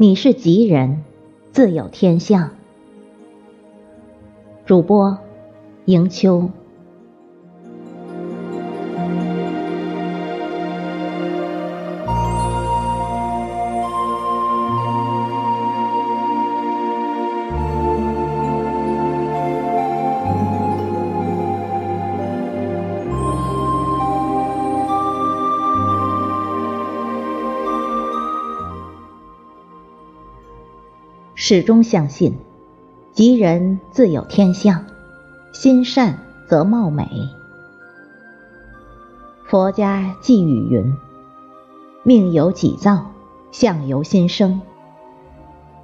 你是吉人，自有天相。主播迎秋。始终相信，吉人自有天相，心善则貌美。佛家寄语云：“命由己造，相由心生。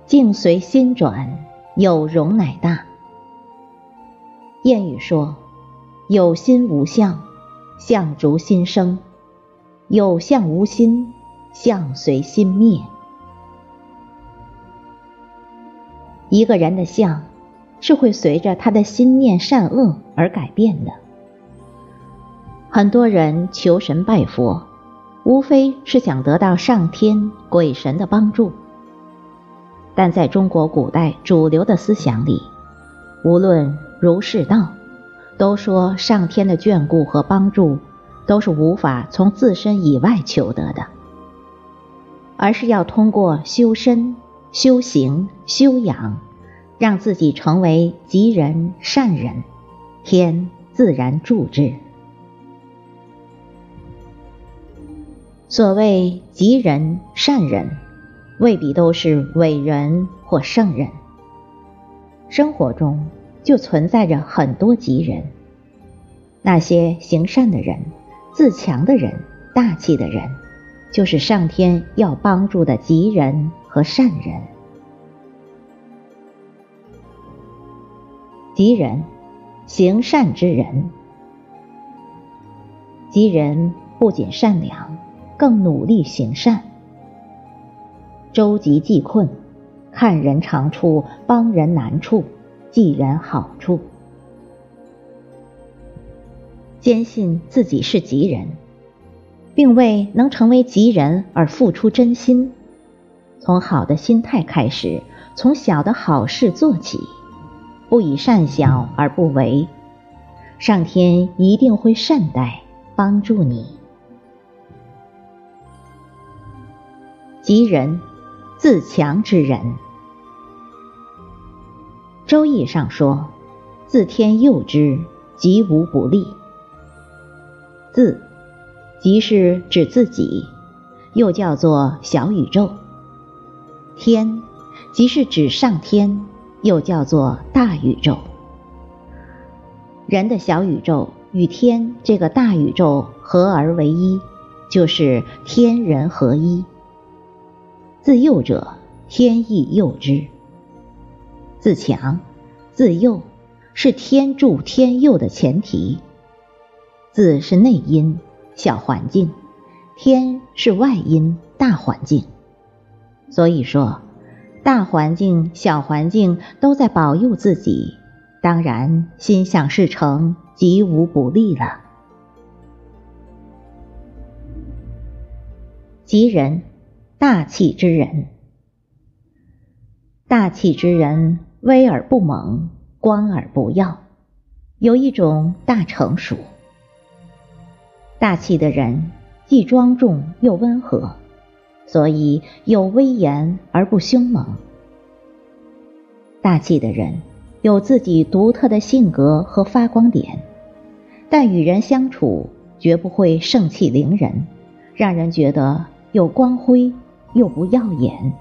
境随心转，有容乃大。”谚语说：“有心无相，相逐心生；有相无心，相随心灭。”一个人的相，是会随着他的心念善恶而改变的。很多人求神拜佛，无非是想得到上天鬼神的帮助。但在中国古代主流的思想里，无论儒释道，都说上天的眷顾和帮助都是无法从自身以外求得的，而是要通过修身。修行修养，让自己成为吉人善人，天自然助之。所谓吉人善人，未必都是伟人或圣人。生活中就存在着很多吉人，那些行善的人、自强的人、大气的人，就是上天要帮助的吉人。和善人，吉人，行善之人。吉人不仅善良，更努力行善，周急济困，看人长处，帮人难处，济人好处，坚信自己是吉人，并为能成为吉人而付出真心。从好的心态开始，从小的好事做起，不以善小而不为，上天一定会善待帮助你。吉人，自强之人。《周易》上说：“自天佑之，吉无不利。”自，即是指自己，又叫做小宇宙。天，即是指上天，又叫做大宇宙。人的小宇宙与天这个大宇宙合而为一，就是天人合一。自幼者，天意佑之；自强、自幼，是天助天佑的前提。自是内因，小环境；天是外因，大环境。所以说，大环境、小环境都在保佑自己，当然心想事成，吉无不利了。吉人，大气之人。大气之人，威而不猛，光而不耀，有一种大成熟。大气的人，既庄重又温和。所以有威严而不凶猛。大气的人有自己独特的性格和发光点，但与人相处绝不会盛气凌人，让人觉得有光辉又不耀眼。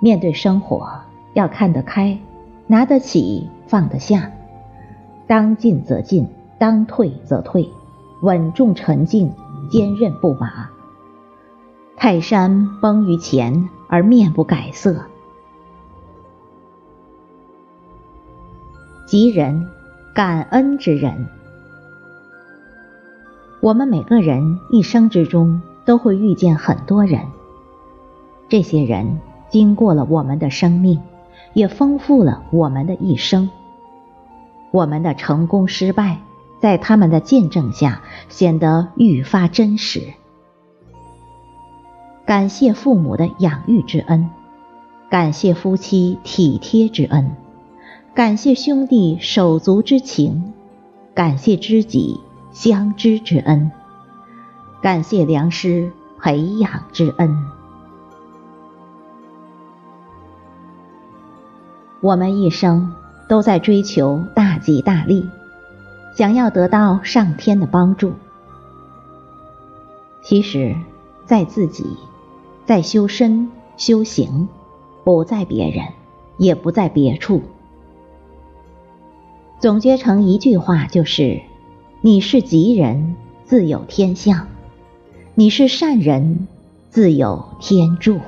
面对生活要看得开，拿得起放得下，当进则进，当退则退，稳重沉静，坚韧不拔。泰山崩于前而面不改色。吉人，感恩之人。我们每个人一生之中都会遇见很多人，这些人经过了我们的生命，也丰富了我们的一生。我们的成功失败，在他们的见证下显得愈发真实。感谢父母的养育之恩，感谢夫妻体贴之恩，感谢兄弟手足之情，感谢知己相知之恩，感谢良师培养之恩。我们一生都在追求大吉大利，想要得到上天的帮助。其实，在自己。在修身修行，不在别人，也不在别处。总结成一句话就是：你是吉人，自有天相；你是善人，自有天助。